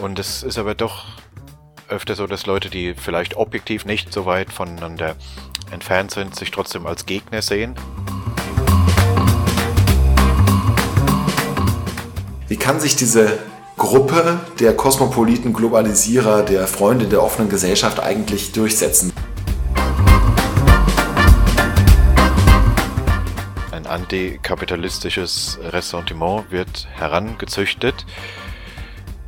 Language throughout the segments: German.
Und es ist aber doch öfter so, dass Leute, die vielleicht objektiv nicht so weit voneinander entfernt sind, sich trotzdem als Gegner sehen. Wie kann sich diese Gruppe der kosmopoliten Globalisierer, der Freunde der offenen Gesellschaft eigentlich durchsetzen? Ein antikapitalistisches Ressentiment wird herangezüchtet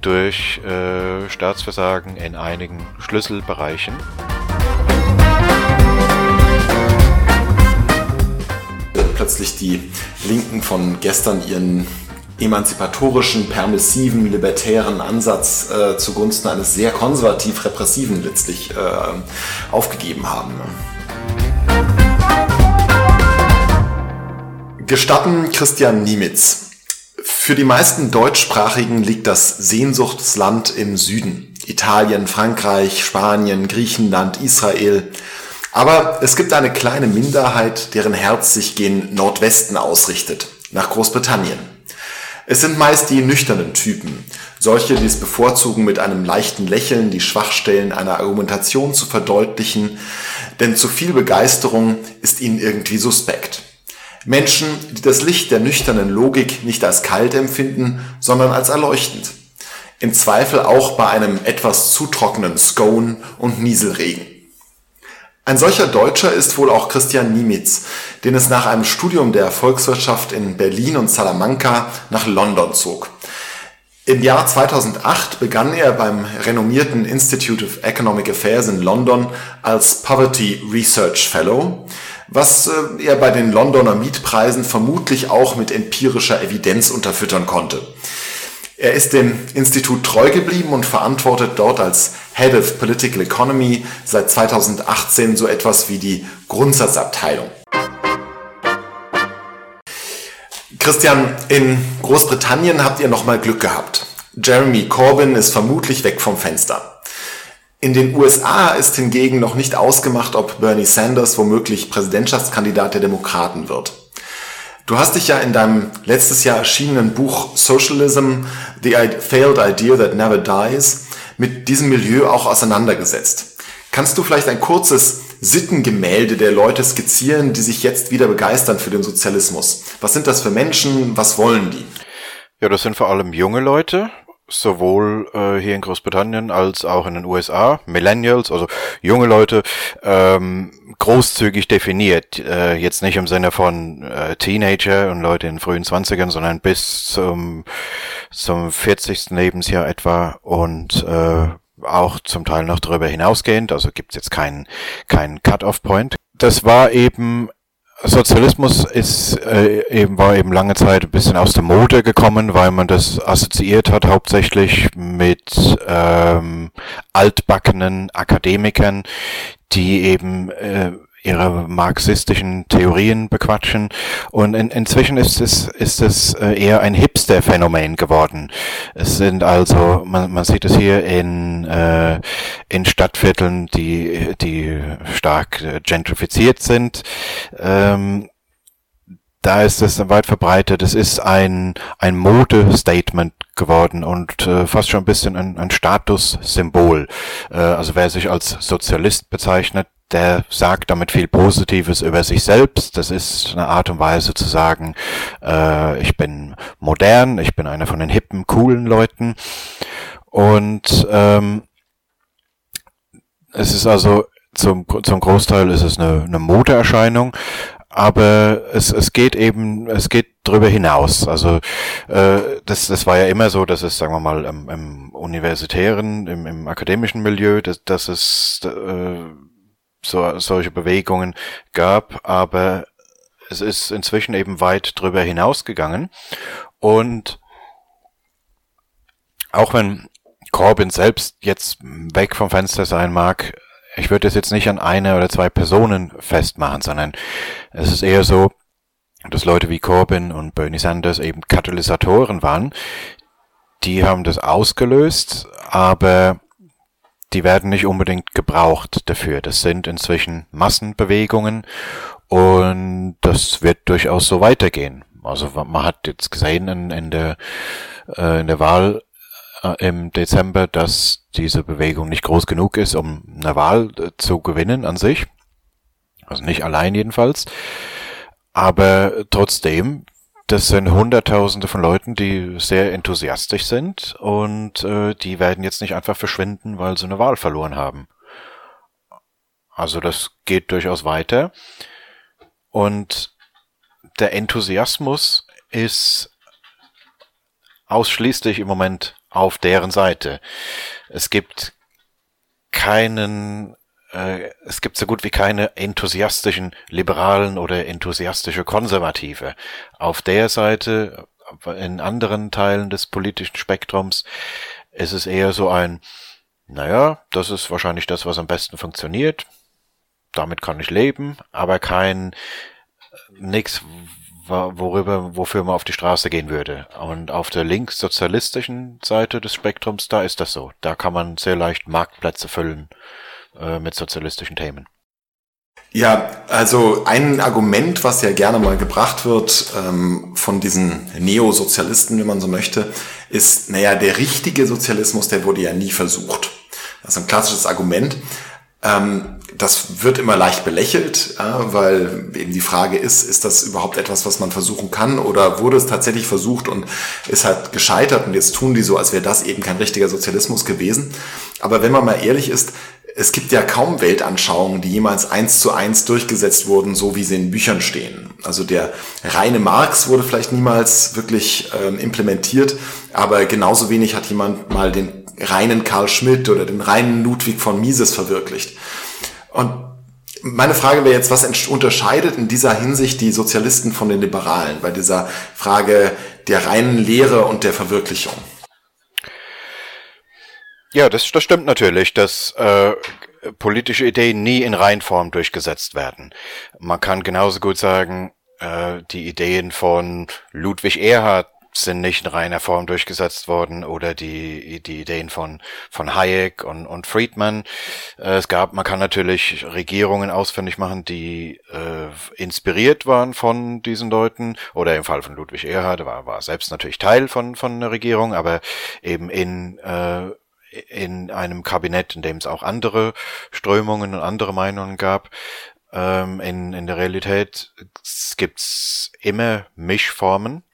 durch äh, Staatsversagen in einigen Schlüsselbereichen. Plötzlich die Linken von gestern ihren emanzipatorischen, permissiven, libertären Ansatz äh, zugunsten eines sehr konservativ repressiven letztlich äh, aufgegeben haben. Gestatten Christian Niemitz. Für die meisten Deutschsprachigen liegt das Sehnsuchtsland im Süden. Italien, Frankreich, Spanien, Griechenland, Israel. Aber es gibt eine kleine Minderheit, deren Herz sich gen Nordwesten ausrichtet, nach Großbritannien. Es sind meist die nüchternen Typen, solche, die es bevorzugen, mit einem leichten Lächeln die Schwachstellen einer Argumentation zu verdeutlichen, denn zu viel Begeisterung ist ihnen irgendwie suspekt. Menschen, die das Licht der nüchternen Logik nicht als kalt empfinden, sondern als erleuchtend. Im Zweifel auch bei einem etwas zu trockenen Scone und Nieselregen. Ein solcher Deutscher ist wohl auch Christian Niemitz, den es nach einem Studium der Volkswirtschaft in Berlin und Salamanca nach London zog. Im Jahr 2008 begann er beim renommierten Institute of Economic Affairs in London als Poverty Research Fellow, was äh, er bei den Londoner Mietpreisen vermutlich auch mit empirischer Evidenz unterfüttern konnte. Er ist dem Institut treu geblieben und verantwortet dort als Head of Political Economy seit 2018 so etwas wie die Grundsatzabteilung. Christian, in Großbritannien habt ihr nochmal Glück gehabt. Jeremy Corbyn ist vermutlich weg vom Fenster. In den USA ist hingegen noch nicht ausgemacht, ob Bernie Sanders womöglich Präsidentschaftskandidat der Demokraten wird. Du hast dich ja in deinem letztes Jahr erschienenen Buch Socialism, The Failed Idea That Never Dies mit diesem Milieu auch auseinandergesetzt. Kannst du vielleicht ein kurzes Sittengemälde der Leute skizzieren, die sich jetzt wieder begeistern für den Sozialismus? Was sind das für Menschen? Was wollen die? Ja, das sind vor allem junge Leute, sowohl äh, hier in Großbritannien als auch in den USA, Millennials, also junge Leute, ähm, großzügig definiert. Äh, jetzt nicht im Sinne von äh, Teenager und Leute in frühen Zwanzigern, sondern bis zum, zum 40. Lebensjahr etwa und äh, auch zum Teil noch darüber hinausgehend. Also gibt es jetzt keinen keinen Cut-off-Point. Das war eben Sozialismus ist äh, eben war eben lange Zeit ein bisschen aus der Mode gekommen, weil man das assoziiert hat hauptsächlich mit ähm, altbackenen Akademikern, die eben äh, ihre marxistischen Theorien bequatschen. Und in, inzwischen ist es, ist es äh, eher ein Hipster-Phänomen geworden. Es sind also, man, man sieht es hier in, äh, in Stadtvierteln, die, die stark äh, gentrifiziert sind. Ähm, da ist es weit verbreitet. Es ist ein, ein Modestatement geworden und äh, fast schon ein bisschen ein, ein Statussymbol. Äh, also wer sich als Sozialist bezeichnet, der sagt damit viel Positives über sich selbst. Das ist eine Art und Weise zu sagen, äh, ich bin modern, ich bin einer von den hippen, coolen Leuten. Und ähm, es ist also zum, zum Großteil ist es eine, eine Modeerscheinung, aber es, es geht eben, es geht drüber hinaus. Also äh, das, das war ja immer so, dass es, sagen wir mal, im, im universitären, im, im akademischen Milieu, dass, dass es äh, so, solche Bewegungen gab, aber es ist inzwischen eben weit drüber hinausgegangen. Und auch wenn Corbyn selbst jetzt weg vom Fenster sein mag, ich würde es jetzt nicht an eine oder zwei Personen festmachen, sondern es ist eher so, dass Leute wie Corbyn und Bernie Sanders eben Katalysatoren waren. Die haben das ausgelöst, aber die werden nicht unbedingt gebraucht dafür. Das sind inzwischen Massenbewegungen und das wird durchaus so weitergehen. Also man hat jetzt gesehen in, in der, äh, in der Wahl äh, im Dezember, dass diese Bewegung nicht groß genug ist, um eine Wahl äh, zu gewinnen an sich. Also nicht allein jedenfalls. Aber trotzdem, das sind Hunderttausende von Leuten, die sehr enthusiastisch sind und äh, die werden jetzt nicht einfach verschwinden, weil sie eine Wahl verloren haben. Also das geht durchaus weiter. Und der Enthusiasmus ist ausschließlich im Moment auf deren Seite. Es gibt keinen, es gibt so gut wie keine enthusiastischen Liberalen oder enthusiastische Konservative. Auf der Seite, in anderen Teilen des politischen Spektrums, ist es eher so ein, naja, das ist wahrscheinlich das, was am besten funktioniert. Damit kann ich leben, aber kein, nix, worüber, wofür man auf die Straße gehen würde. Und auf der linkssozialistischen Seite des Spektrums, da ist das so. Da kann man sehr leicht Marktplätze füllen äh, mit sozialistischen Themen. Ja, also ein Argument, was ja gerne mal gebracht wird ähm, von diesen Neosozialisten, wenn man so möchte, ist, naja, der richtige Sozialismus, der wurde ja nie versucht. Das ist ein klassisches Argument. Ähm, das wird immer leicht belächelt, ja, weil eben die Frage ist, ist das überhaupt etwas, was man versuchen kann oder wurde es tatsächlich versucht und ist halt gescheitert und jetzt tun die so, als wäre das eben kein richtiger Sozialismus gewesen. Aber wenn man mal ehrlich ist, es gibt ja kaum Weltanschauungen, die jemals eins zu eins durchgesetzt wurden, so wie sie in Büchern stehen. Also der reine Marx wurde vielleicht niemals wirklich ähm, implementiert, aber genauso wenig hat jemand mal den reinen Karl Schmidt oder den reinen Ludwig von Mises verwirklicht. Und meine Frage wäre jetzt, was unterscheidet in dieser Hinsicht die Sozialisten von den Liberalen bei dieser Frage der reinen Lehre und der Verwirklichung? Ja, das, das stimmt natürlich, dass äh, politische Ideen nie in Reinform durchgesetzt werden. Man kann genauso gut sagen, äh, die Ideen von Ludwig Erhard sind nicht in reiner Form durchgesetzt worden oder die, die Ideen von, von Hayek und, und Friedman. Äh, es gab, man kann natürlich Regierungen ausfindig machen, die äh, inspiriert waren von diesen Leuten oder im Fall von Ludwig Erhard war, war selbst natürlich Teil von, von einer Regierung, aber eben in, äh, in einem Kabinett, in dem es auch andere Strömungen und andere Meinungen gab. Ähm, in, in der Realität gibt's immer Mischformen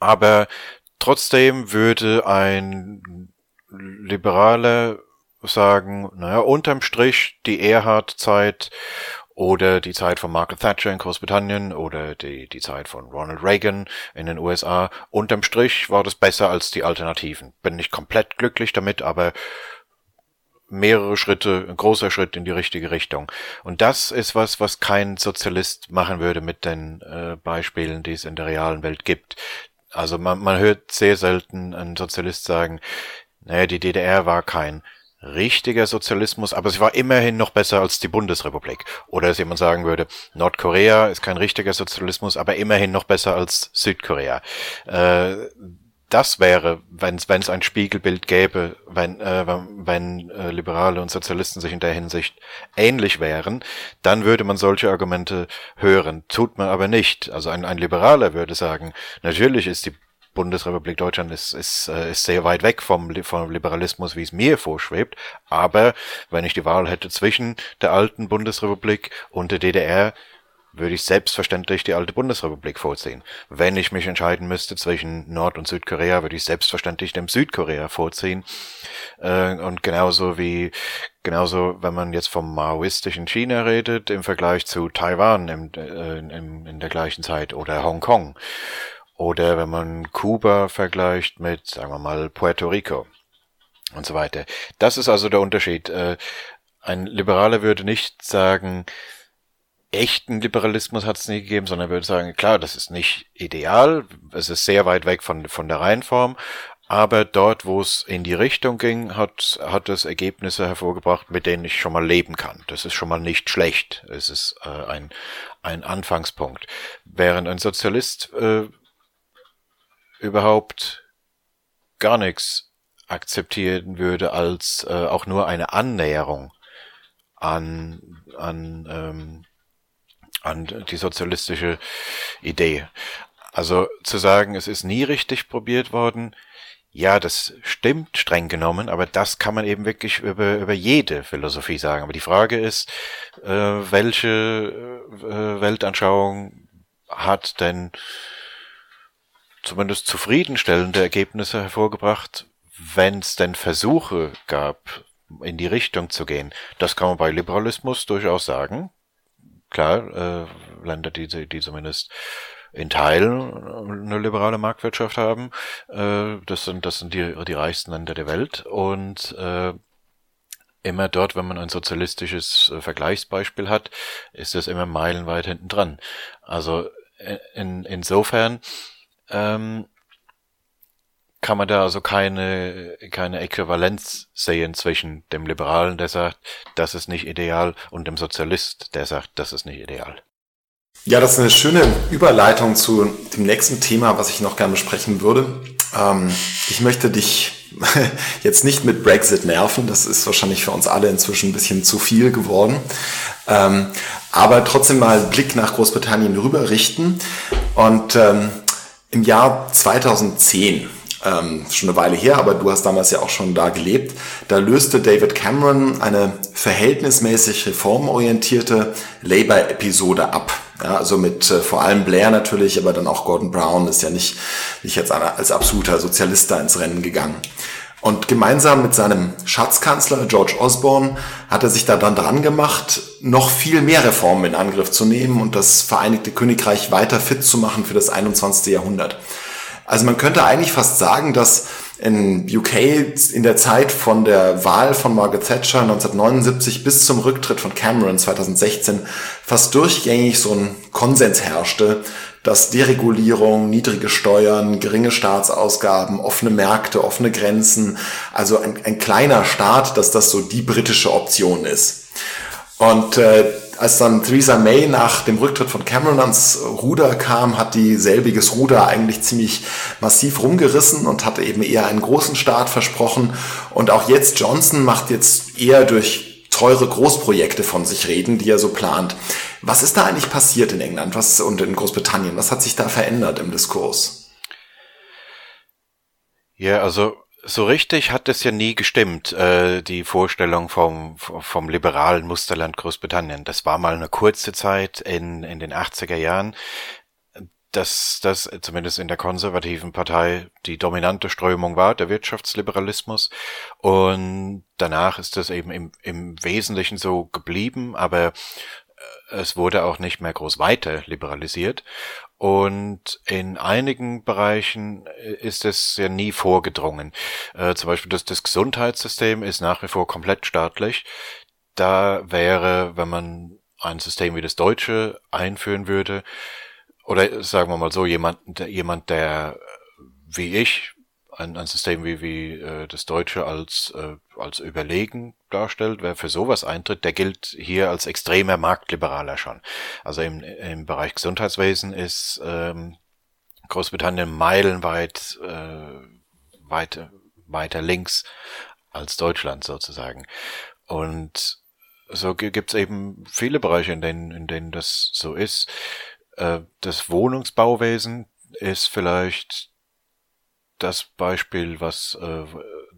aber trotzdem würde ein Liberaler sagen, naja, unterm Strich die Erhard-Zeit oder die Zeit von Margaret Thatcher in Großbritannien oder die, die Zeit von Ronald Reagan in den USA. Unterm Strich war das besser als die Alternativen. Bin nicht komplett glücklich damit, aber mehrere Schritte, ein großer Schritt in die richtige Richtung. Und das ist was, was kein Sozialist machen würde mit den äh, Beispielen, die es in der realen Welt gibt. Also man, man hört sehr selten einen Sozialist sagen, naja, die DDR war kein richtiger Sozialismus, aber sie war immerhin noch besser als die Bundesrepublik. Oder dass jemand sagen würde, Nordkorea ist kein richtiger Sozialismus, aber immerhin noch besser als Südkorea. Äh, das wäre, wenn es ein Spiegelbild gäbe, wenn, äh, wenn äh, Liberale und Sozialisten sich in der Hinsicht ähnlich wären, dann würde man solche Argumente hören. Tut man aber nicht. Also ein, ein Liberaler würde sagen, natürlich ist die Bundesrepublik Deutschland ist, ist, äh, ist sehr weit weg vom, vom Liberalismus, wie es mir vorschwebt. Aber wenn ich die Wahl hätte zwischen der alten Bundesrepublik und der DDR, würde ich selbstverständlich die alte Bundesrepublik vorziehen. Wenn ich mich entscheiden müsste zwischen Nord- und Südkorea, würde ich selbstverständlich dem Südkorea vorziehen. Äh, und genauso wie, genauso, wenn man jetzt vom maoistischen China redet, im Vergleich zu Taiwan im, äh, im, in der gleichen Zeit oder Hongkong. Oder wenn man Kuba vergleicht mit, sagen wir mal, Puerto Rico und so weiter. Das ist also der Unterschied. Äh, ein Liberaler würde nicht sagen, echten Liberalismus hat es nie gegeben, sondern würde sagen, klar, das ist nicht ideal, es ist sehr weit weg von, von der Reihenform, aber dort, wo es in die Richtung ging, hat, hat es Ergebnisse hervorgebracht, mit denen ich schon mal leben kann. Das ist schon mal nicht schlecht. Es ist äh, ein, ein Anfangspunkt. Während ein Sozialist äh, überhaupt gar nichts akzeptieren würde als äh, auch nur eine Annäherung an, an ähm, an die sozialistische Idee. Also zu sagen, es ist nie richtig probiert worden, Ja, das stimmt streng genommen, aber das kann man eben wirklich über, über jede Philosophie sagen. Aber die Frage ist, äh, welche äh, Weltanschauung hat denn zumindest zufriedenstellende Ergebnisse hervorgebracht, wenn es denn Versuche gab, in die Richtung zu gehen. Das kann man bei Liberalismus durchaus sagen. Klar, äh, Länder, die, die zumindest in Teilen eine liberale Marktwirtschaft haben, äh, das sind, das sind die, die reichsten Länder der Welt und äh, immer dort, wenn man ein sozialistisches äh, Vergleichsbeispiel hat, ist das immer meilenweit hinten dran. Also äh, in, insofern ähm, kann man da also keine, keine Äquivalenz sehen zwischen dem Liberalen, der sagt, das ist nicht ideal, und dem Sozialist, der sagt, das ist nicht ideal. Ja, das ist eine schöne Überleitung zu dem nächsten Thema, was ich noch gerne besprechen würde. Ähm, ich möchte dich jetzt nicht mit Brexit nerven, das ist wahrscheinlich für uns alle inzwischen ein bisschen zu viel geworden. Ähm, aber trotzdem mal einen Blick nach Großbritannien rüber richten. Und ähm, im Jahr 2010 ähm, schon eine Weile her, aber du hast damals ja auch schon da gelebt. Da löste David Cameron eine verhältnismäßig reformorientierte Labour-Episode ab. Ja, also mit äh, vor allem Blair natürlich, aber dann auch Gordon Brown ist ja nicht, nicht jetzt als absoluter Sozialist da ins Rennen gegangen. Und gemeinsam mit seinem Schatzkanzler George Osborne hat er sich da dann dran gemacht, noch viel mehr Reformen in Angriff zu nehmen und das Vereinigte Königreich weiter fit zu machen für das 21. Jahrhundert. Also man könnte eigentlich fast sagen, dass in UK in der Zeit von der Wahl von Margaret Thatcher 1979 bis zum Rücktritt von Cameron 2016 fast durchgängig so ein Konsens herrschte, dass Deregulierung, niedrige Steuern, geringe Staatsausgaben, offene Märkte, offene Grenzen, also ein, ein kleiner Staat, dass das so die britische Option ist. Und äh, als dann Theresa May nach dem Rücktritt von Cameron ans Ruder kam, hat die selbiges Ruder eigentlich ziemlich massiv rumgerissen und hatte eben eher einen großen Staat versprochen. Und auch jetzt Johnson macht jetzt eher durch teure Großprojekte von sich reden, die er so plant. Was ist da eigentlich passiert in England was, und in Großbritannien? Was hat sich da verändert im Diskurs? Ja, also so richtig hat es ja nie gestimmt, äh, die Vorstellung vom, vom liberalen Musterland Großbritannien. Das war mal eine kurze Zeit in, in den 80er Jahren, dass das zumindest in der konservativen Partei die dominante Strömung war, der Wirtschaftsliberalismus. Und danach ist das eben im, im Wesentlichen so geblieben, aber es wurde auch nicht mehr groß weiter liberalisiert. Und in einigen Bereichen äh, ist es ja nie vorgedrungen. Äh, zum Beispiel das, das Gesundheitssystem ist nach wie vor komplett staatlich. Da wäre, wenn man ein System wie das deutsche einführen würde, oder sagen wir mal so, jemand, der, jemand, der wie ich ein, ein System wie, wie äh, das Deutsche als, äh, als überlegen darstellt, wer für sowas eintritt, der gilt hier als extremer Marktliberaler schon. Also im, im Bereich Gesundheitswesen ist ähm, Großbritannien meilenweit äh, weiter, weiter links als Deutschland sozusagen. Und so gibt's eben viele Bereiche, in denen, in denen das so ist. Äh, das Wohnungsbauwesen ist vielleicht das Beispiel, was äh,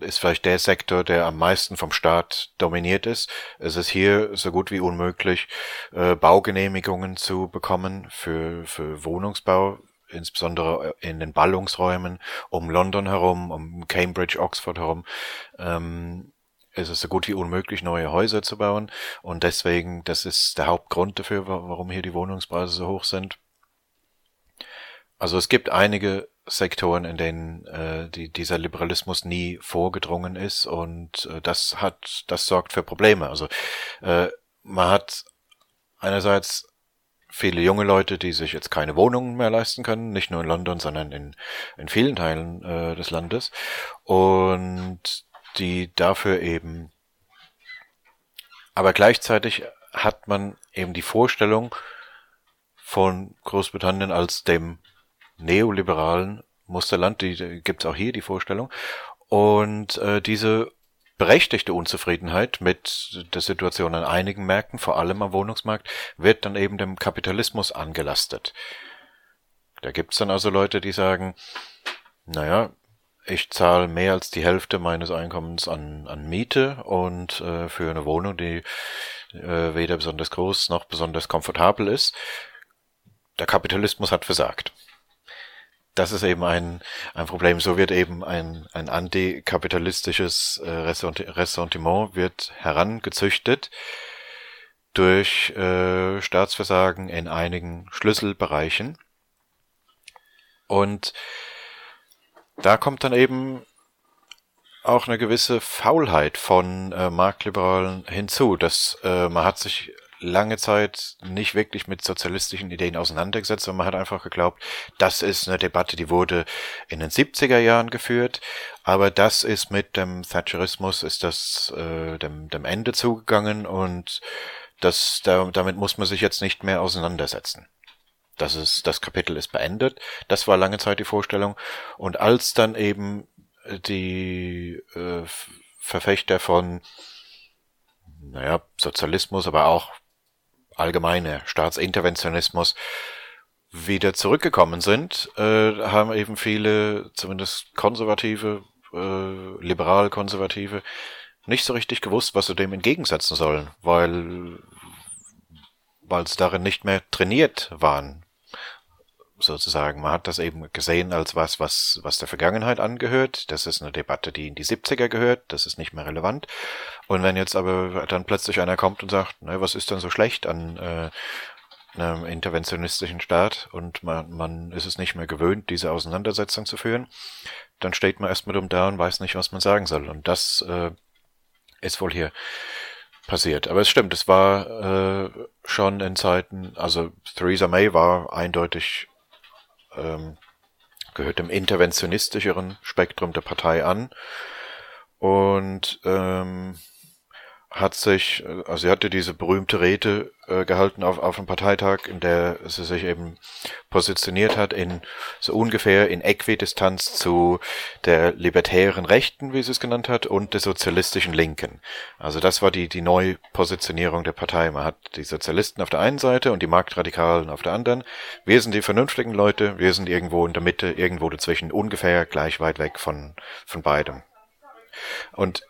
ist vielleicht der Sektor, der am meisten vom Staat dominiert ist. Es ist hier so gut wie unmöglich, äh, Baugenehmigungen zu bekommen für, für Wohnungsbau, insbesondere in den Ballungsräumen um London herum, um Cambridge, Oxford herum. Ähm, es ist so gut wie unmöglich, neue Häuser zu bauen. Und deswegen, das ist der Hauptgrund dafür, warum hier die Wohnungspreise so hoch sind. Also es gibt einige Sektoren, in denen äh, die, dieser Liberalismus nie vorgedrungen ist und äh, das hat, das sorgt für Probleme. Also äh, man hat einerseits viele junge Leute, die sich jetzt keine Wohnungen mehr leisten können, nicht nur in London, sondern in, in vielen Teilen äh, des Landes und die dafür eben, aber gleichzeitig hat man eben die Vorstellung von Großbritannien als dem neoliberalen Musterland, die, die gibt es auch hier, die Vorstellung. Und äh, diese berechtigte Unzufriedenheit mit der Situation an einigen Märkten, vor allem am Wohnungsmarkt, wird dann eben dem Kapitalismus angelastet. Da gibt's dann also Leute, die sagen, naja, ich zahle mehr als die Hälfte meines Einkommens an, an Miete und äh, für eine Wohnung, die äh, weder besonders groß noch besonders komfortabel ist. Der Kapitalismus hat versagt. Das ist eben ein, ein Problem. So wird eben ein, ein antikapitalistisches äh, Ressentiment wird herangezüchtet durch äh, Staatsversagen in einigen Schlüsselbereichen. Und da kommt dann eben auch eine gewisse Faulheit von äh, Marktliberalen hinzu. Dass äh, man hat sich lange Zeit nicht wirklich mit sozialistischen Ideen auseinandergesetzt, sondern man hat einfach geglaubt, das ist eine Debatte, die wurde in den 70er Jahren geführt, aber das ist mit dem Thatcherismus, ist das äh, dem, dem Ende zugegangen und das, da, damit muss man sich jetzt nicht mehr auseinandersetzen. Das ist, das Kapitel ist beendet. Das war lange Zeit die Vorstellung. Und als dann eben die äh, Verfechter von, naja, Sozialismus, aber auch allgemeine Staatsinterventionismus wieder zurückgekommen sind, äh, haben eben viele, zumindest konservative, äh, liberal-konservative, nicht so richtig gewusst, was sie dem entgegensetzen sollen, weil weil sie darin nicht mehr trainiert waren, sozusagen. Man hat das eben gesehen als was, was, was der Vergangenheit angehört. Das ist eine Debatte, die in die 70er gehört. Das ist nicht mehr relevant. Und wenn jetzt aber dann plötzlich einer kommt und sagt, ne, was ist denn so schlecht an äh, einem interventionistischen Staat und man, man ist es nicht mehr gewöhnt, diese Auseinandersetzung zu führen, dann steht man erstmal dumm da und weiß nicht, was man sagen soll. Und das äh, ist wohl hier passiert. Aber es stimmt, es war äh, schon in Zeiten, also Theresa May war eindeutig ähm, gehört dem interventionistischeren Spektrum der Partei an. Und ähm, hat sich, also sie hatte diese berühmte Rede äh, gehalten auf, auf einem Parteitag, in der sie sich eben positioniert hat in so ungefähr in Äquidistanz zu der libertären Rechten, wie sie es genannt hat, und der sozialistischen Linken. Also das war die, die Neupositionierung der Partei. Man hat die Sozialisten auf der einen Seite und die Marktradikalen auf der anderen. Wir sind die vernünftigen Leute, wir sind irgendwo in der Mitte, irgendwo dazwischen, ungefähr gleich weit weg von, von beidem. Und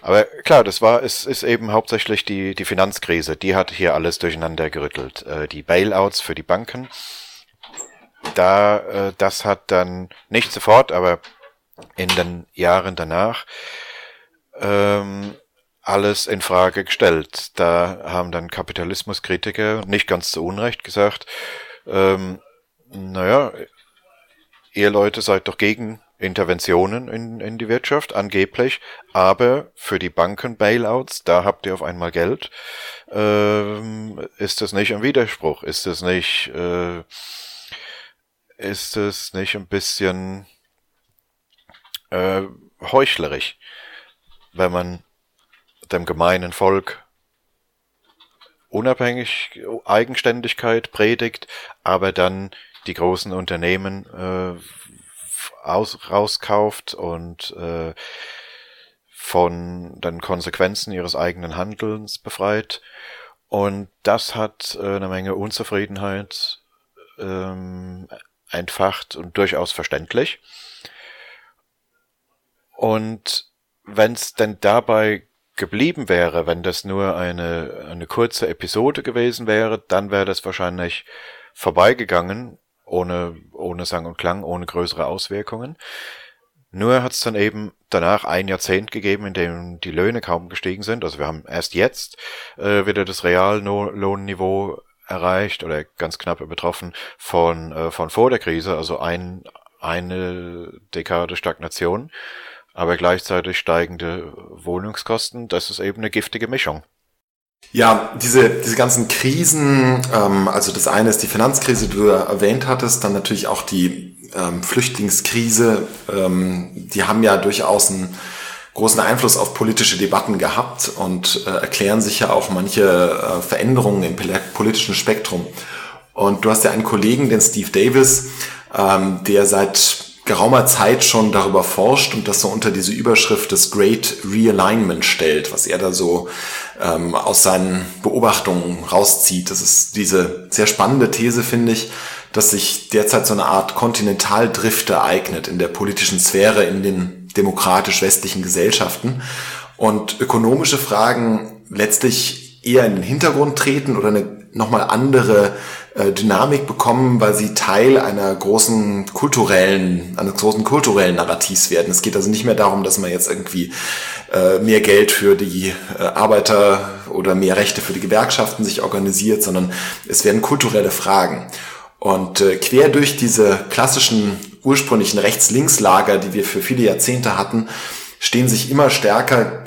aber klar, das war, es ist eben hauptsächlich die, die Finanzkrise, die hat hier alles durcheinander gerüttelt. Äh, die Bailouts für die Banken, da, äh, das hat dann nicht sofort, aber in den Jahren danach ähm, alles in Frage gestellt. Da haben dann Kapitalismuskritiker nicht ganz zu Unrecht gesagt, ähm, naja, ihr Leute seid doch gegen Interventionen in, in die Wirtschaft, angeblich, aber für die Banken-Bailouts, da habt ihr auf einmal Geld. Ähm, ist das nicht ein Widerspruch? Ist das nicht, äh, ist es nicht ein bisschen äh, heuchlerisch, wenn man dem gemeinen Volk unabhängig Eigenständigkeit predigt, aber dann die großen Unternehmen äh, aus, rauskauft und äh, von den Konsequenzen ihres eigenen Handelns befreit. Und das hat äh, eine Menge Unzufriedenheit ähm, entfacht und durchaus verständlich. Und wenn es denn dabei geblieben wäre, wenn das nur eine, eine kurze Episode gewesen wäre, dann wäre das wahrscheinlich vorbeigegangen ohne, ohne Sang und Klang, ohne größere Auswirkungen. Nur hat es dann eben danach ein Jahrzehnt gegeben, in dem die Löhne kaum gestiegen sind. Also wir haben erst jetzt äh, wieder das Reallohnniveau erreicht oder ganz knapp übertroffen von, äh, von vor der Krise, also ein, eine Dekade Stagnation, aber gleichzeitig steigende Wohnungskosten. Das ist eben eine giftige Mischung. Ja, diese, diese ganzen Krisen, ähm, also das eine ist die Finanzkrise, die du erwähnt hattest, dann natürlich auch die ähm, Flüchtlingskrise, ähm, die haben ja durchaus einen großen Einfluss auf politische Debatten gehabt und äh, erklären sich ja auch manche äh, Veränderungen im politischen Spektrum. Und du hast ja einen Kollegen, den Steve Davis, ähm, der seit geraumer Zeit schon darüber forscht und das so unter diese Überschrift des Great Realignment stellt, was er da so ähm, aus seinen Beobachtungen rauszieht. Das ist diese sehr spannende These, finde ich, dass sich derzeit so eine Art Kontinentaldrift ereignet in der politischen Sphäre, in den demokratisch-westlichen Gesellschaften und ökonomische Fragen letztlich eher in den Hintergrund treten oder eine nochmal andere Dynamik bekommen, weil sie Teil einer großen kulturellen, eines großen kulturellen Narrativs werden. Es geht also nicht mehr darum, dass man jetzt irgendwie äh, mehr Geld für die äh, Arbeiter oder mehr Rechte für die Gewerkschaften sich organisiert, sondern es werden kulturelle Fragen. Und äh, quer durch diese klassischen ursprünglichen Rechts-Links-Lager, die wir für viele Jahrzehnte hatten, stehen sich immer stärker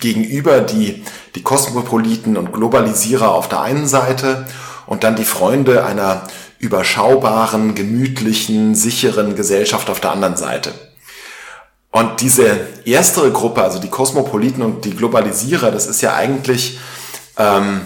gegenüber die, die Kosmopoliten und Globalisierer auf der einen Seite und dann die Freunde einer überschaubaren, gemütlichen, sicheren Gesellschaft auf der anderen Seite. Und diese erstere Gruppe, also die Kosmopoliten und die Globalisierer, das ist ja eigentlich ähm,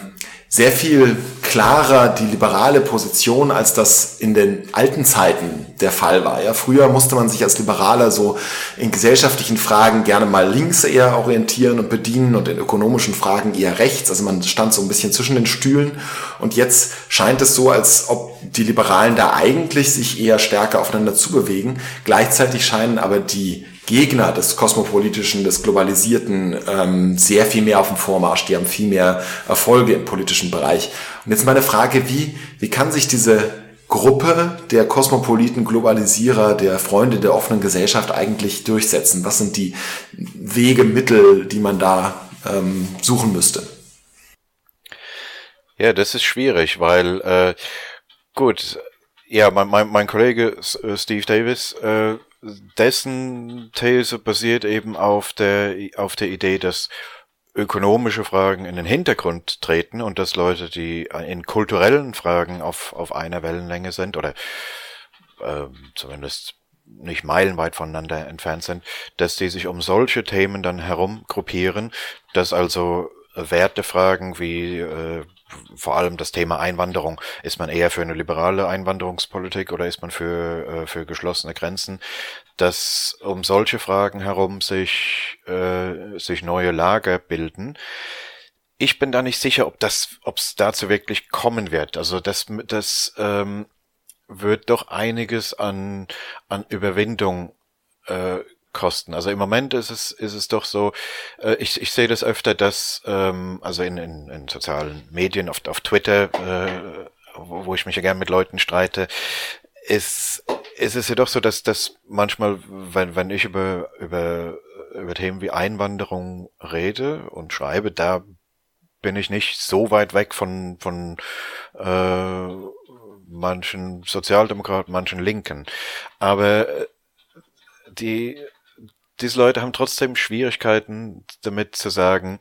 sehr viel klarer die liberale Position, als das in den alten Zeiten der Fall war. Ja, früher musste man sich als Liberaler so in gesellschaftlichen Fragen gerne mal links eher orientieren und bedienen und in ökonomischen Fragen eher rechts. Also man stand so ein bisschen zwischen den Stühlen. Und jetzt scheint es so, als ob die Liberalen da eigentlich sich eher stärker aufeinander zubewegen. Gleichzeitig scheinen aber die Gegner des kosmopolitischen, des globalisierten ähm, sehr viel mehr auf dem Vormarsch. Die haben viel mehr Erfolge im politischen Bereich. Und jetzt meine Frage, wie, wie kann sich diese Gruppe der kosmopoliten Globalisierer, der Freunde der offenen Gesellschaft eigentlich durchsetzen? Was sind die Wege, Mittel, die man da ähm, suchen müsste? Ja, das ist schwierig, weil äh, gut, ja, mein, mein, mein Kollege äh, Steve Davis äh, dessen These basiert eben auf der, auf der Idee, dass ökonomische Fragen in den Hintergrund treten und dass Leute, die in kulturellen Fragen auf, auf einer Wellenlänge sind oder äh, zumindest nicht meilenweit voneinander entfernt sind, dass die sich um solche Themen dann herumgruppieren, dass also Wertefragen wie äh, vor allem das Thema Einwanderung. Ist man eher für eine liberale Einwanderungspolitik oder ist man für, äh, für geschlossene Grenzen? Dass um solche Fragen herum sich, äh, sich neue Lager bilden. Ich bin da nicht sicher, ob das, ob es dazu wirklich kommen wird. Also das, das ähm, wird doch einiges an, an Überwindung äh, kosten. Also im Moment ist es, ist es doch so, äh, ich, ich sehe das öfter, dass, ähm, also in, in, in sozialen Medien, oft auf Twitter, äh, wo, wo ich mich ja gern mit Leuten streite, ist, ist es ja doch so, dass, dass manchmal, wenn, wenn ich über, über, über Themen wie Einwanderung rede und schreibe, da bin ich nicht so weit weg von, von äh, manchen Sozialdemokraten, manchen Linken. Aber die diese Leute haben trotzdem Schwierigkeiten damit zu sagen,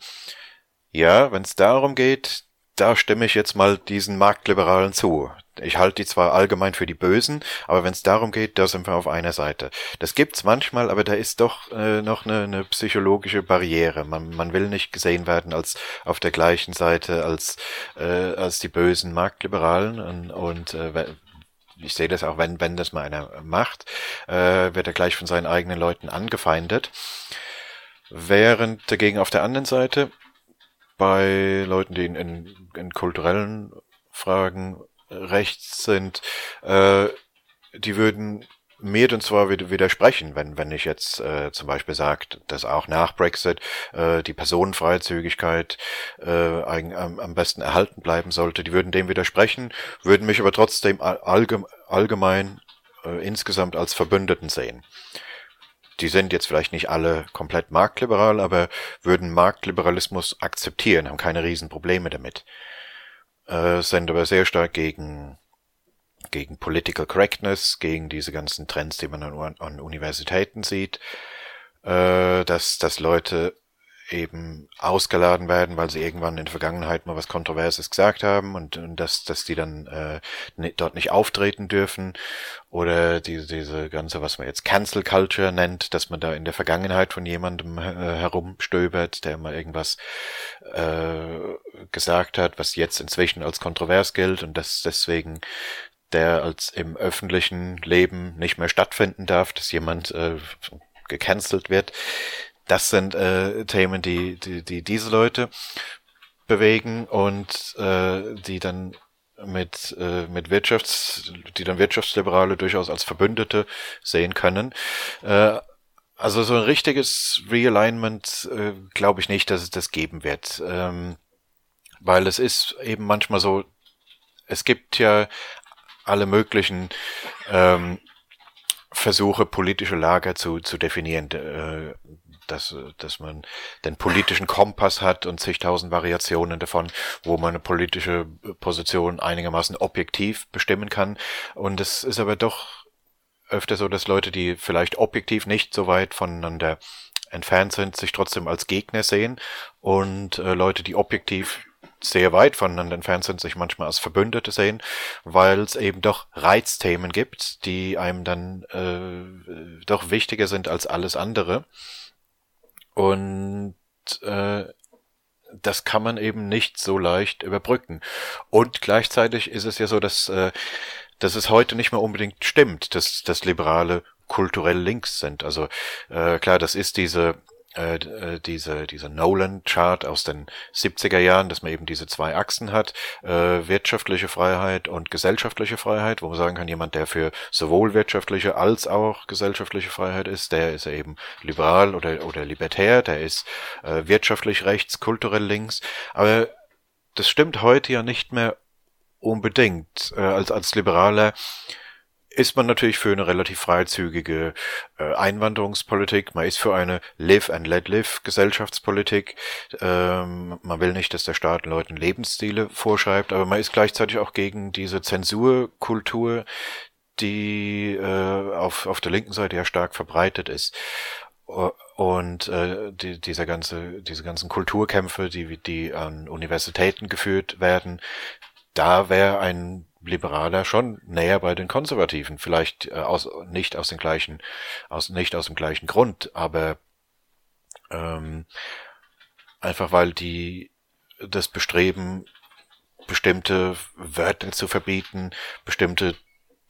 ja, wenn es darum geht, da stimme ich jetzt mal diesen Marktliberalen zu. Ich halte die zwar allgemein für die Bösen, aber wenn es darum geht, da sind wir auf einer Seite. Das gibt's manchmal, aber da ist doch äh, noch eine, eine psychologische Barriere. Man, man will nicht gesehen werden als auf der gleichen Seite als äh, als die bösen Marktliberalen und, und äh, ich sehe das auch, wenn, wenn das mal einer macht, äh, wird er gleich von seinen eigenen Leuten angefeindet. Während dagegen auf der anderen Seite bei Leuten, die in, in, in kulturellen Fragen rechts sind, äh, die würden mir dann zwar widersprechen, wenn, wenn ich jetzt äh, zum Beispiel sage, dass auch nach Brexit äh, die Personenfreizügigkeit äh, am, am besten erhalten bleiben sollte. Die würden dem widersprechen, würden mich aber trotzdem allgeme allgemein äh, insgesamt als Verbündeten sehen. Die sind jetzt vielleicht nicht alle komplett marktliberal, aber würden Marktliberalismus akzeptieren, haben keine Riesenprobleme damit. Äh, sind aber sehr stark gegen gegen Political Correctness, gegen diese ganzen Trends, die man an, an Universitäten sieht, äh, dass, dass Leute eben ausgeladen werden, weil sie irgendwann in der Vergangenheit mal was Kontroverses gesagt haben und, und dass, dass die dann äh, dort nicht auftreten dürfen. Oder diese, diese ganze, was man jetzt Cancel Culture nennt, dass man da in der Vergangenheit von jemandem äh, herumstöbert, der mal irgendwas äh, gesagt hat, was jetzt inzwischen als kontrovers gilt und dass deswegen der als im öffentlichen Leben nicht mehr stattfinden darf, dass jemand äh, gecancelt wird. Das sind äh, Themen, die, die, die diese Leute bewegen und äh, die dann mit, äh, mit Wirtschafts, die dann Wirtschaftsliberale durchaus als Verbündete sehen können. Äh, also so ein richtiges Realignment äh, glaube ich nicht, dass es das geben wird. Ähm, weil es ist eben manchmal so, es gibt ja alle möglichen ähm, Versuche, politische Lager zu, zu definieren, äh, dass, dass man den politischen Kompass hat und zigtausend Variationen davon, wo man eine politische Position einigermaßen objektiv bestimmen kann. Und es ist aber doch öfter so, dass Leute, die vielleicht objektiv nicht so weit voneinander entfernt sind, sich trotzdem als Gegner sehen und äh, Leute, die objektiv sehr weit voneinander entfernt sind, sich manchmal als Verbündete sehen, weil es eben doch Reizthemen gibt, die einem dann äh, doch wichtiger sind als alles andere. Und äh, das kann man eben nicht so leicht überbrücken. Und gleichzeitig ist es ja so, dass, äh, dass es heute nicht mehr unbedingt stimmt, dass, dass Liberale kulturell links sind. Also äh, klar, das ist diese äh, äh, diese, diese Nolan-Chart aus den 70er Jahren, dass man eben diese zwei Achsen hat, äh, wirtschaftliche Freiheit und gesellschaftliche Freiheit, wo man sagen kann, jemand, der für sowohl wirtschaftliche als auch gesellschaftliche Freiheit ist, der ist eben liberal oder, oder libertär, der ist äh, wirtschaftlich rechts, kulturell links. Aber das stimmt heute ja nicht mehr unbedingt. Äh, als, als Liberaler ist man natürlich für eine relativ freizügige äh, Einwanderungspolitik, man ist für eine Live and Let Live Gesellschaftspolitik. Ähm, man will nicht, dass der Staat Leuten Lebensstile vorschreibt, aber man ist gleichzeitig auch gegen diese Zensurkultur, die äh, auf, auf der linken Seite ja stark verbreitet ist. Und äh, die, dieser ganze, diese ganzen Kulturkämpfe, die, die an Universitäten geführt werden, da wäre ein Liberaler schon näher bei den Konservativen, vielleicht äh, aus, nicht aus den gleichen, aus, nicht aus dem gleichen Grund, aber ähm, einfach weil die das Bestreben, bestimmte Wörter zu verbieten, bestimmte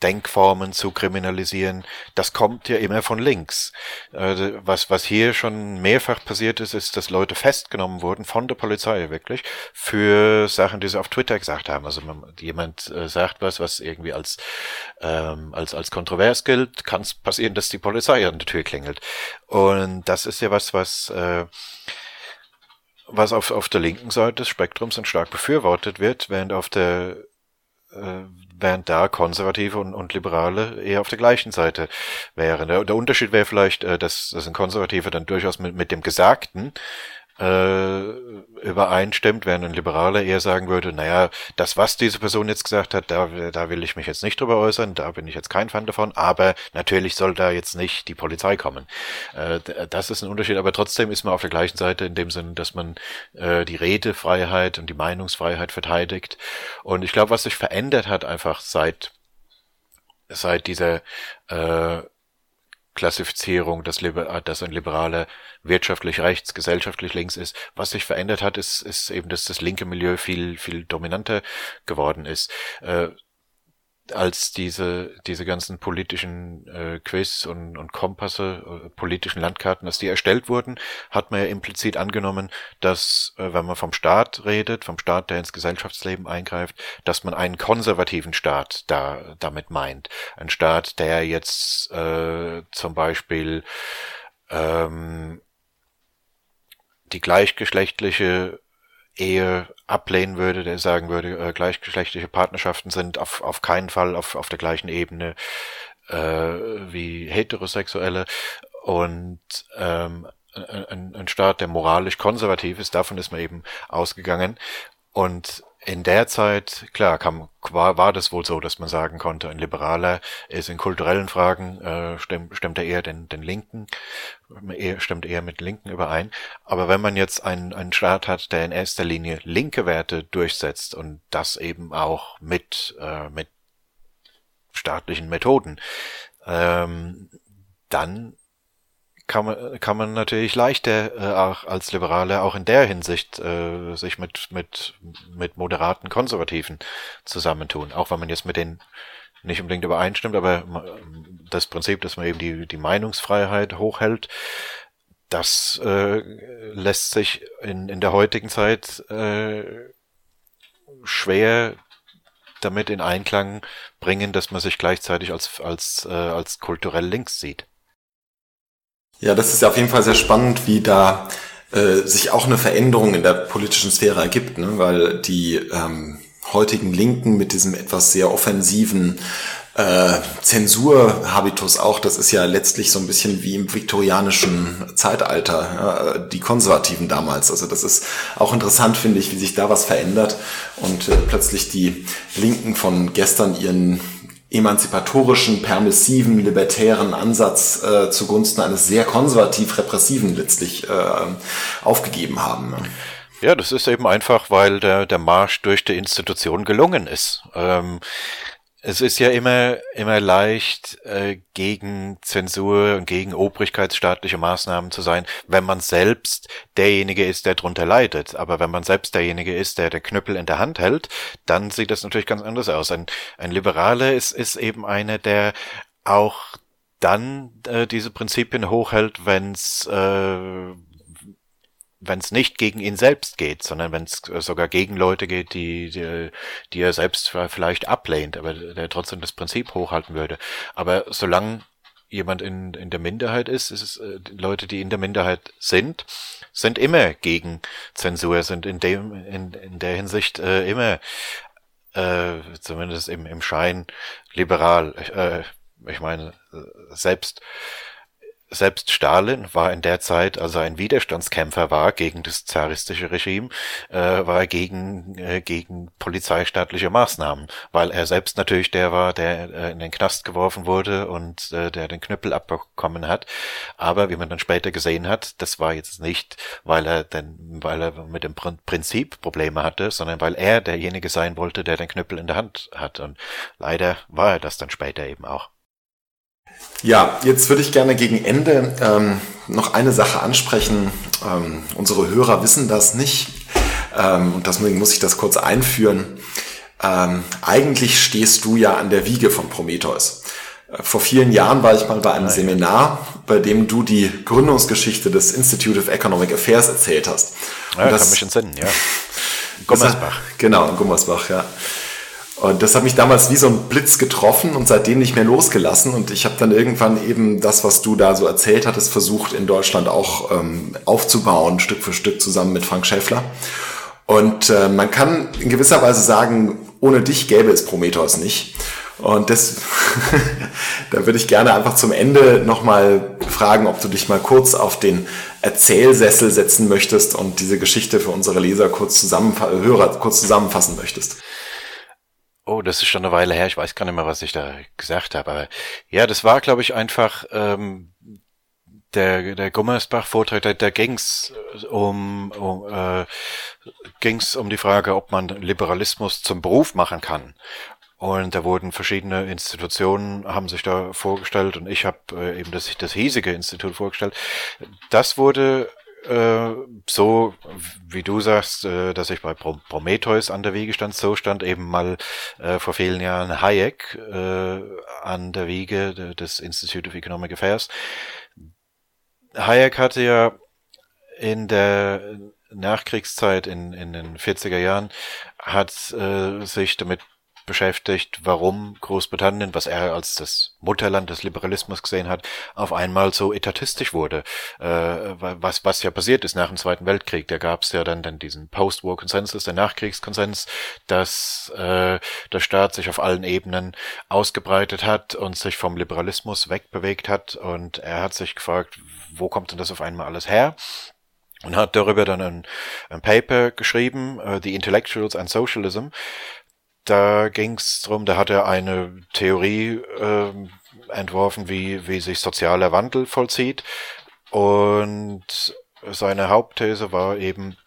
Denkformen zu kriminalisieren, das kommt ja immer von links. Äh, was, was hier schon mehrfach passiert ist, ist, dass Leute festgenommen wurden von der Polizei wirklich für Sachen, die sie auf Twitter gesagt haben. Also jemand äh, sagt was, was irgendwie als, ähm, als, als kontrovers gilt, kann es passieren, dass die Polizei an der Tür klingelt. Und das ist ja was, was äh, was auf, auf der linken Seite des Spektrums dann stark befürwortet wird, während auf der während da Konservative und, und Liberale eher auf der gleichen Seite wären. Der, der Unterschied wäre vielleicht, äh, dass, dass ein Konservativer dann durchaus mit, mit dem Gesagten äh, übereinstimmt, während ein Liberaler eher sagen würde, naja, das, was diese Person jetzt gesagt hat, da, da will ich mich jetzt nicht drüber äußern, da bin ich jetzt kein Fan davon, aber natürlich soll da jetzt nicht die Polizei kommen. Äh, das ist ein Unterschied, aber trotzdem ist man auf der gleichen Seite in dem Sinn, dass man äh, die Redefreiheit und die Meinungsfreiheit verteidigt. Und ich glaube, was sich verändert hat einfach seit seit dieser äh, Klassifizierung, dass, Liber dass ein Liberaler wirtschaftlich rechts, gesellschaftlich links ist. Was sich verändert hat, ist, ist eben, dass das linke Milieu viel, viel dominanter geworden ist. Äh, als diese, diese ganzen politischen äh, Quiz und, und Kompasse, äh, politischen Landkarten, dass die erstellt wurden, hat man ja implizit angenommen, dass, äh, wenn man vom Staat redet, vom Staat, der ins Gesellschaftsleben eingreift, dass man einen konservativen Staat da damit meint. Ein Staat, der jetzt äh, zum Beispiel ähm, die gleichgeschlechtliche Ehe ablehnen würde, der sagen würde, äh, gleichgeschlechtliche Partnerschaften sind auf, auf keinen Fall auf, auf der gleichen Ebene äh, wie heterosexuelle und ähm, ein, ein Staat, der moralisch konservativ ist, davon ist man eben ausgegangen. Und in der Zeit, klar, kam, war, war das wohl so, dass man sagen konnte, ein Liberaler ist in kulturellen Fragen, äh, stimmt, stimmt er eher den, den Linken, stimmt eher mit Linken überein. Aber wenn man jetzt einen, einen Staat hat, der in erster Linie linke Werte durchsetzt und das eben auch mit, äh, mit staatlichen Methoden, ähm, dann kann man, kann man natürlich leichter äh, auch als Liberale auch in der Hinsicht äh, sich mit, mit, mit moderaten Konservativen zusammentun. Auch wenn man jetzt mit denen nicht unbedingt übereinstimmt, aber das Prinzip, dass man eben die, die Meinungsfreiheit hochhält, das äh, lässt sich in, in der heutigen Zeit äh, schwer damit in Einklang bringen, dass man sich gleichzeitig als, als, äh, als kulturell links sieht. Ja, das ist ja auf jeden Fall sehr spannend, wie da äh, sich auch eine Veränderung in der politischen Sphäre ergibt, ne? weil die ähm, heutigen Linken mit diesem etwas sehr offensiven äh, Zensurhabitus auch, das ist ja letztlich so ein bisschen wie im viktorianischen Zeitalter, ja, die Konservativen damals. Also das ist auch interessant, finde ich, wie sich da was verändert und äh, plötzlich die Linken von gestern ihren emanzipatorischen, permissiven, libertären Ansatz äh, zugunsten eines sehr konservativ repressiven letztlich äh, aufgegeben haben. Ne? Ja, das ist eben einfach, weil der, der Marsch durch die Institution gelungen ist. Ähm, es ist ja immer, immer leicht, äh, gegen Zensur und gegen obrigkeitsstaatliche Maßnahmen zu sein, wenn man selbst derjenige ist, der drunter leidet. Aber wenn man selbst derjenige ist, der den Knüppel in der Hand hält, dann sieht das natürlich ganz anders aus. Ein, ein Liberaler ist, ist eben einer, der auch dann äh, diese Prinzipien hochhält, wenn es äh, wenn es nicht gegen ihn selbst geht, sondern wenn es sogar gegen Leute geht, die, die, die er selbst vielleicht ablehnt, aber der trotzdem das Prinzip hochhalten würde. Aber solange jemand in, in der Minderheit ist, ist es äh, Leute, die in der Minderheit sind, sind immer gegen Zensur, sind in dem in, in der Hinsicht äh, immer äh, zumindest im, im Schein liberal. Äh, ich meine, äh, selbst selbst Stalin war in der Zeit, als er ein Widerstandskämpfer war gegen das zaristische Regime, äh, war er gegen, äh, gegen polizeistaatliche Maßnahmen, weil er selbst natürlich der war, der äh, in den Knast geworfen wurde und äh, der den Knüppel abbekommen hat. Aber wie man dann später gesehen hat, das war jetzt nicht, weil er denn, weil er mit dem Prinzip Probleme hatte, sondern weil er derjenige sein wollte, der den Knüppel in der Hand hat. Und leider war er das dann später eben auch. Ja, jetzt würde ich gerne gegen Ende ähm, noch eine Sache ansprechen. Ähm, unsere Hörer wissen das nicht ähm, und deswegen muss ich das kurz einführen. Ähm, eigentlich stehst du ja an der Wiege von Prometheus. Äh, vor vielen Jahren war ich mal bei einem Seminar, bei dem du die Gründungsgeschichte des Institute of Economic Affairs erzählt hast. Ja, das, kann mich entsinnen, ja. Gummersbach. Genau, in Gummersbach, ja. Und das hat mich damals wie so ein Blitz getroffen und seitdem nicht mehr losgelassen. Und ich habe dann irgendwann eben das, was du da so erzählt hattest, versucht in Deutschland auch ähm, aufzubauen, Stück für Stück zusammen mit Frank Schäffler. Und äh, man kann in gewisser Weise sagen, ohne dich gäbe es Prometheus nicht. Und das, da würde ich gerne einfach zum Ende nochmal fragen, ob du dich mal kurz auf den Erzählsessel setzen möchtest und diese Geschichte für unsere Leser kurz zusammen, Hörer kurz zusammenfassen möchtest. Oh, das ist schon eine Weile her. Ich weiß gar nicht mehr, was ich da gesagt habe. Aber ja, das war, glaube ich, einfach ähm, der der Gummersbach-Vortrag. Da, da ging's um, um äh, ging's um die Frage, ob man Liberalismus zum Beruf machen kann. Und da wurden verschiedene Institutionen, haben sich da vorgestellt und ich habe äh, eben das, das hiesige Institut vorgestellt. Das wurde äh, so wie du sagst, äh, dass ich bei Prometheus an der Wiege stand, so stand eben mal äh, vor vielen Jahren Hayek äh, an der Wiege des Institute of Economic Affairs. Hayek hatte ja in der Nachkriegszeit in, in den 40er Jahren hat äh, sich damit beschäftigt, warum Großbritannien, was er als das Mutterland des Liberalismus gesehen hat, auf einmal so etatistisch wurde. Äh, was, was ja passiert ist nach dem Zweiten Weltkrieg. Da gab es ja dann, dann diesen Post-War-Konsensus, der Nachkriegskonsens, dass äh, der Staat sich auf allen Ebenen ausgebreitet hat und sich vom Liberalismus wegbewegt hat. Und er hat sich gefragt, wo kommt denn das auf einmal alles her? und hat darüber dann ein, ein Paper geschrieben, uh, The Intellectuals and Socialism, da ging es darum, da hat er eine Theorie äh, entworfen, wie, wie sich sozialer Wandel vollzieht. Und seine Hauptthese war eben,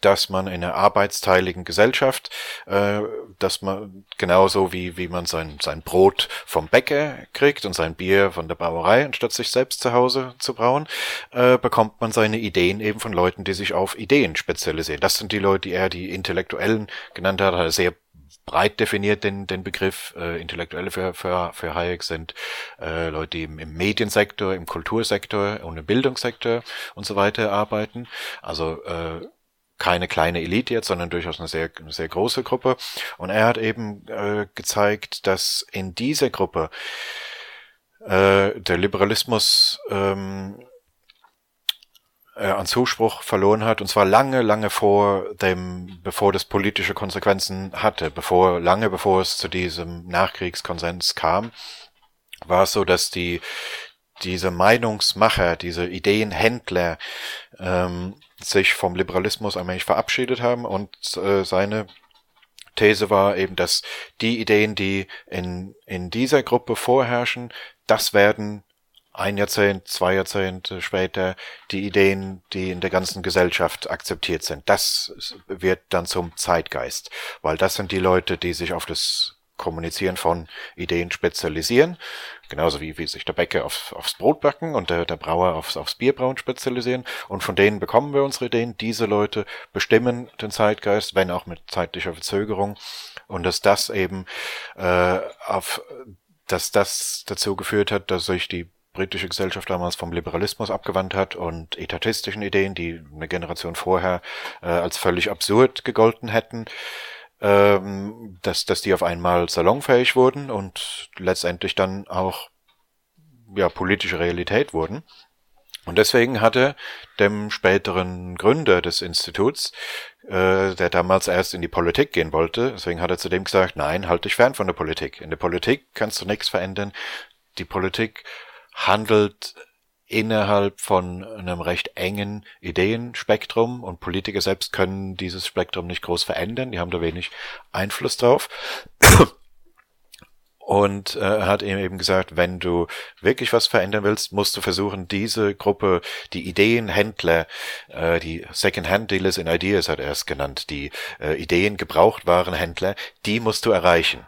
dass man in einer arbeitsteiligen Gesellschaft, äh, dass man genauso wie, wie man sein, sein Brot vom Bäcker kriegt und sein Bier von der Brauerei, anstatt sich selbst zu Hause zu brauen, äh, bekommt man seine Ideen eben von Leuten, die sich auf Ideen spezialisieren. Das sind die Leute, die er die Intellektuellen genannt hat, hat er sehr breit definiert den, den Begriff. Äh, Intellektuelle für, für, für Hayek sind äh, Leute, die im, im Mediensektor, im Kultursektor und im Bildungssektor und so weiter arbeiten. Also äh, keine kleine Elite jetzt, sondern durchaus eine sehr, eine sehr große Gruppe. Und er hat eben äh, gezeigt, dass in dieser Gruppe äh, der Liberalismus ähm, äh, an Zuspruch verloren hat, und zwar lange, lange vor dem, bevor das politische Konsequenzen hatte, bevor, lange bevor es zu diesem Nachkriegskonsens kam, war es so, dass die, diese Meinungsmacher, diese Ideenhändler ähm, sich vom Liberalismus allmählich verabschiedet haben und äh, seine These war eben, dass die Ideen, die in, in dieser Gruppe vorherrschen, das werden ein Jahrzehnt, zwei Jahrzehnte später die Ideen, die in der ganzen Gesellschaft akzeptiert sind. Das wird dann zum Zeitgeist, weil das sind die Leute, die sich auf das Kommunizieren von Ideen spezialisieren, genauso wie, wie sich der Bäcker auf, aufs Brot backen und der, der Brauer aufs, aufs Bierbrauen spezialisieren. Und von denen bekommen wir unsere Ideen. Diese Leute bestimmen den Zeitgeist, wenn auch mit zeitlicher Verzögerung. Und dass das eben äh, auf dass das dazu geführt hat, dass sich die britische Gesellschaft damals vom Liberalismus abgewandt hat und etatistischen Ideen, die eine Generation vorher äh, als völlig absurd gegolten hätten, ähm, dass, dass die auf einmal salonfähig wurden und letztendlich dann auch ja, politische Realität wurden. Und deswegen hatte dem späteren Gründer des Instituts, äh, der damals erst in die Politik gehen wollte, deswegen hat er zu dem gesagt, nein, halt dich fern von der Politik. In der Politik kannst du nichts verändern. Die Politik handelt innerhalb von einem recht engen Ideenspektrum und Politiker selbst können dieses Spektrum nicht groß verändern, die haben da wenig Einfluss drauf. Und äh, hat ihm eben gesagt, wenn du wirklich was verändern willst, musst du versuchen, diese Gruppe, die Ideenhändler, äh, die Second-Hand-Dealers in Ideas hat er es genannt, die äh, Ideen gebraucht waren Händler, die musst du erreichen.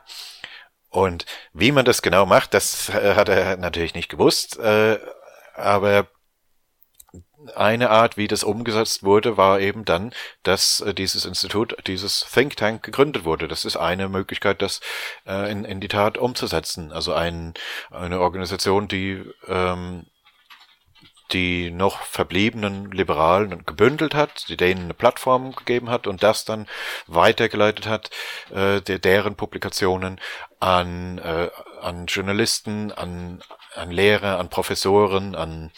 Und wie man das genau macht, das hat er natürlich nicht gewusst, äh, aber eine Art, wie das umgesetzt wurde, war eben dann, dass äh, dieses Institut, dieses Think Tank gegründet wurde. Das ist eine Möglichkeit, das äh, in, in die Tat umzusetzen. Also ein, eine Organisation, die ähm, die noch verbliebenen Liberalen gebündelt hat, die denen eine Plattform gegeben hat und das dann weitergeleitet hat, äh, der, deren Publikationen an, äh, an Journalisten, an, an Lehrer, an Professoren, an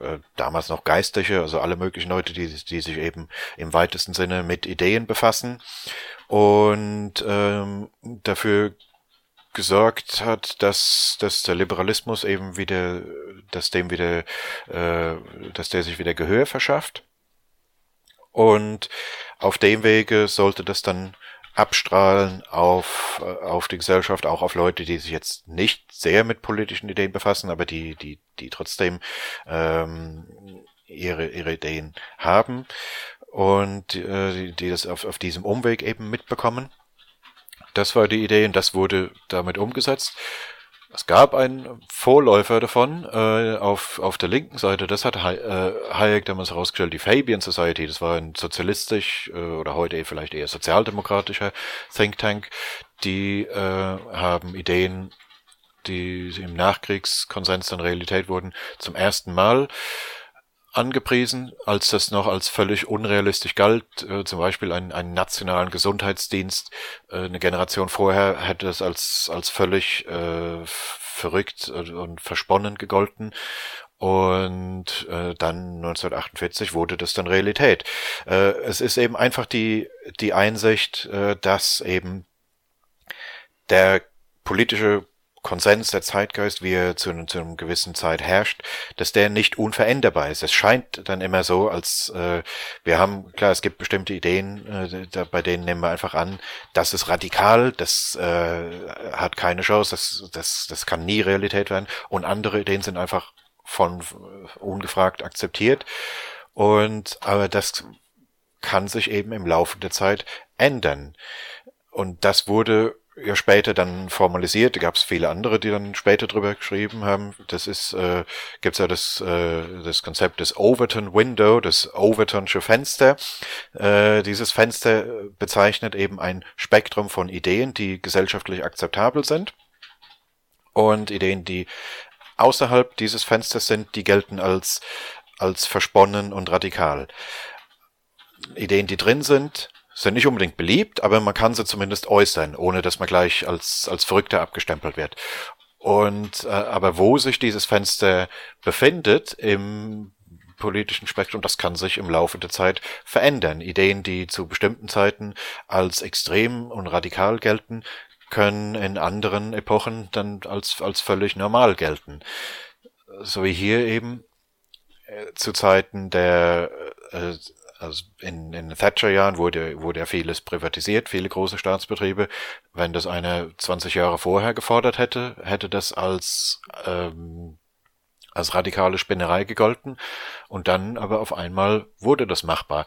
äh, damals noch Geistliche, also alle möglichen Leute, die, die sich eben im weitesten Sinne mit Ideen befassen. Und ähm, dafür gesorgt hat, dass, dass der Liberalismus eben wieder, dass dem wieder, äh, dass der sich wieder Gehör verschafft. Und auf dem Wege sollte das dann abstrahlen auf, äh, auf die Gesellschaft, auch auf Leute, die sich jetzt nicht sehr mit politischen Ideen befassen, aber die, die, die trotzdem ähm, ihre, ihre Ideen haben und äh, die, die das auf, auf diesem Umweg eben mitbekommen. Das war die Idee und das wurde damit umgesetzt. Es gab einen Vorläufer davon äh, auf, auf der linken Seite, das hat äh, Hayek damals herausgestellt, die Fabian Society, das war ein sozialistisch äh, oder heute vielleicht eher sozialdemokratischer Think Tank, die äh, haben Ideen, die im Nachkriegskonsens dann Realität wurden, zum ersten Mal angepriesen, als das noch als völlig unrealistisch galt. Äh, zum Beispiel einen, einen nationalen Gesundheitsdienst. Äh, eine Generation vorher hätte es als, als völlig äh, verrückt und versponnen gegolten. Und äh, dann 1948 wurde das dann Realität. Äh, es ist eben einfach die, die Einsicht, äh, dass eben der politische Konsens, der Zeitgeist, wie er zu, zu einer gewissen Zeit herrscht, dass der nicht unveränderbar ist. Es scheint dann immer so, als äh, wir haben, klar, es gibt bestimmte Ideen, äh, da, bei denen nehmen wir einfach an, das ist radikal, das äh, hat keine Chance, das, das, das kann nie Realität werden. Und andere Ideen sind einfach von ungefragt akzeptiert. Und aber das kann sich eben im Laufe der Zeit ändern. Und das wurde ja später dann formalisiert. Da gab es viele andere, die dann später drüber geschrieben haben. Das ist, äh, gibt ja das, äh, das Konzept des Overton Window, das Overtonsche Fenster. Äh, dieses Fenster bezeichnet eben ein Spektrum von Ideen, die gesellschaftlich akzeptabel sind. Und Ideen, die außerhalb dieses Fensters sind, die gelten als, als versponnen und radikal Ideen, die drin sind, sind nicht unbedingt beliebt, aber man kann sie zumindest äußern, ohne dass man gleich als, als Verrückter abgestempelt wird. Und äh, aber wo sich dieses Fenster befindet im politischen Spektrum, das kann sich im Laufe der Zeit verändern. Ideen, die zu bestimmten Zeiten als extrem und radikal gelten, können in anderen Epochen dann als, als völlig normal gelten. So wie hier eben äh, zu Zeiten der äh, also in, in Thatcher-Jahren wurde, wurde ja vieles privatisiert, viele große Staatsbetriebe. Wenn das eine 20 Jahre vorher gefordert hätte, hätte das als, ähm, als radikale Spinnerei gegolten. Und dann aber auf einmal wurde das machbar.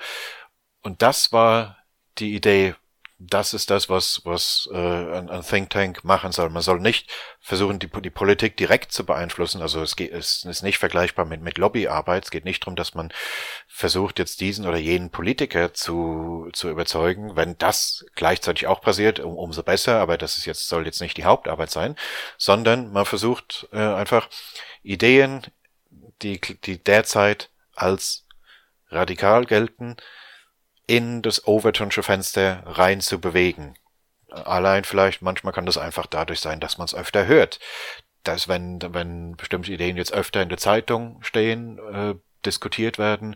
Und das war die Idee das ist das, was, was äh, ein, ein Think Tank machen soll. Man soll nicht versuchen, die, die Politik direkt zu beeinflussen. Also es, geht, es ist nicht vergleichbar mit, mit Lobbyarbeit. Es geht nicht darum, dass man versucht, jetzt diesen oder jenen Politiker zu, zu überzeugen. Wenn das gleichzeitig auch passiert, um, umso besser, aber das ist jetzt, soll jetzt nicht die Hauptarbeit sein, sondern man versucht äh, einfach Ideen, die, die derzeit als radikal gelten, in das Overtonsche Fenster rein zu bewegen. Allein vielleicht, manchmal kann das einfach dadurch sein, dass man es öfter hört. Dass wenn, wenn bestimmte Ideen jetzt öfter in der Zeitung stehen, äh, diskutiert werden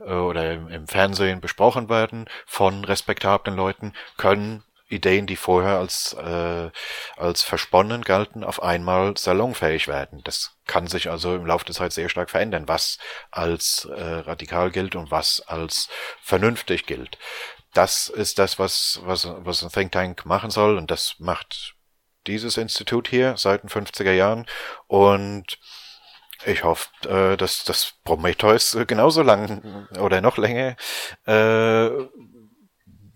äh, oder im, im Fernsehen besprochen werden von respektablen Leuten, können Ideen, die vorher als, äh, als versponnen galten, auf einmal salonfähig werden. Das kann sich also im Laufe der Zeit sehr stark verändern, was als äh, radikal gilt und was als vernünftig gilt. Das ist das, was, was, was ein Think Tank machen soll und das macht dieses Institut hier seit den 50er Jahren und ich hoffe, äh, dass das Prometheus genauso lang oder noch länger äh,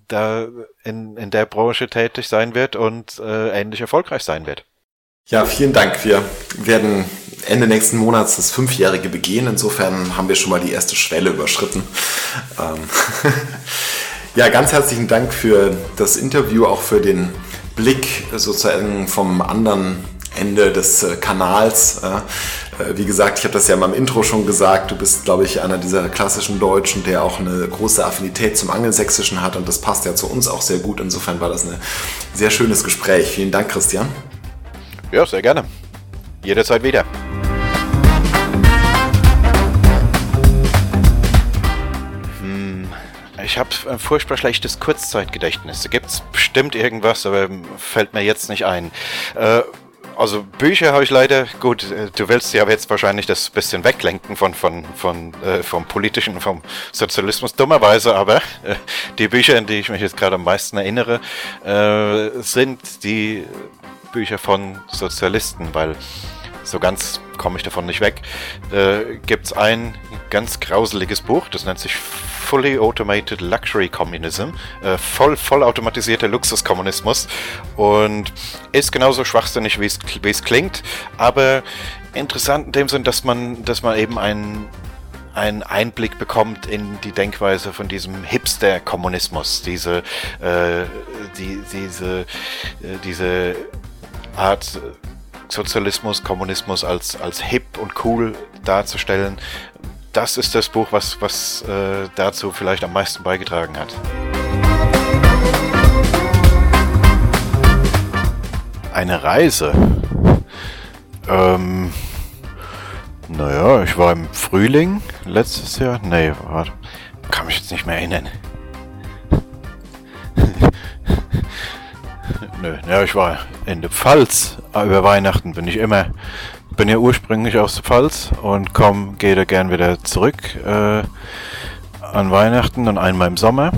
da in, in der Branche tätig sein wird und äh, ähnlich erfolgreich sein wird. Ja, vielen Dank. Wir werden Ende nächsten Monats das Fünfjährige begehen. Insofern haben wir schon mal die erste Schwelle überschritten. Ähm ja, ganz herzlichen Dank für das Interview, auch für den Blick sozusagen vom anderen Ende des äh, Kanals. Äh, wie gesagt, ich habe das ja in meinem Intro schon gesagt, du bist, glaube ich, einer dieser klassischen Deutschen, der auch eine große Affinität zum Angelsächsischen hat und das passt ja zu uns auch sehr gut. Insofern war das ein sehr schönes Gespräch. Vielen Dank, Christian. Ja, sehr gerne. Jederzeit wieder. Hm, ich habe ein furchtbar schlechtes Kurzzeitgedächtnis. Da gibt es bestimmt irgendwas, aber fällt mir jetzt nicht ein. Äh, also Bücher habe ich leider, gut, äh, du willst ja jetzt wahrscheinlich das bisschen weglenken von, von, von, äh, vom politischen, vom Sozialismus, dummerweise, aber äh, die Bücher, an die ich mich jetzt gerade am meisten erinnere, äh, sind die Bücher von Sozialisten, weil so ganz komme ich davon nicht weg. Äh, Gibt es ein ganz grauseliges Buch, das nennt sich Fully Automated Luxury Communism, äh, voll, voll automatisierter Luxuskommunismus und ist genauso schwachsinnig, wie es klingt, aber interessant in dem Sinn, dass man, dass man eben einen einen Einblick bekommt in die Denkweise von diesem Hipster-Kommunismus, diese, äh, die, diese, äh, diese Art Sozialismus, Kommunismus als, als hip und cool darzustellen. Das ist das Buch, was, was äh, dazu vielleicht am meisten beigetragen hat. Eine Reise. Ähm, naja, ich war im Frühling letztes Jahr. Nee, warte. Kann mich jetzt nicht mehr erinnern. Nö, ja, ich war in der Pfalz. Ah, über Weihnachten bin ich immer. Bin ja ursprünglich aus der Pfalz und komm, gehe da gern wieder zurück äh, an Weihnachten und einmal im Sommer.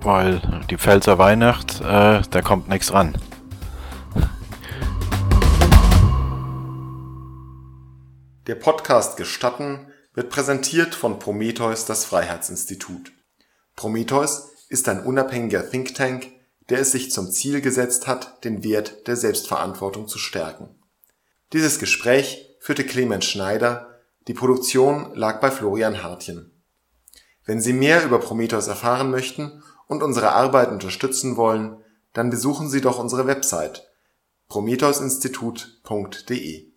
Weil die Pfälzer Weihnacht, äh, da kommt nichts ran. Der Podcast Gestatten wird präsentiert von Prometheus, das Freiheitsinstitut. Prometheus ist ein unabhängiger Think Tank, der es sich zum Ziel gesetzt hat, den Wert der Selbstverantwortung zu stärken. Dieses Gespräch führte Clemens Schneider, die Produktion lag bei Florian Hartjen. Wenn Sie mehr über Prometheus erfahren möchten und unsere Arbeit unterstützen wollen, dann besuchen Sie doch unsere Website prometheusinstitut.de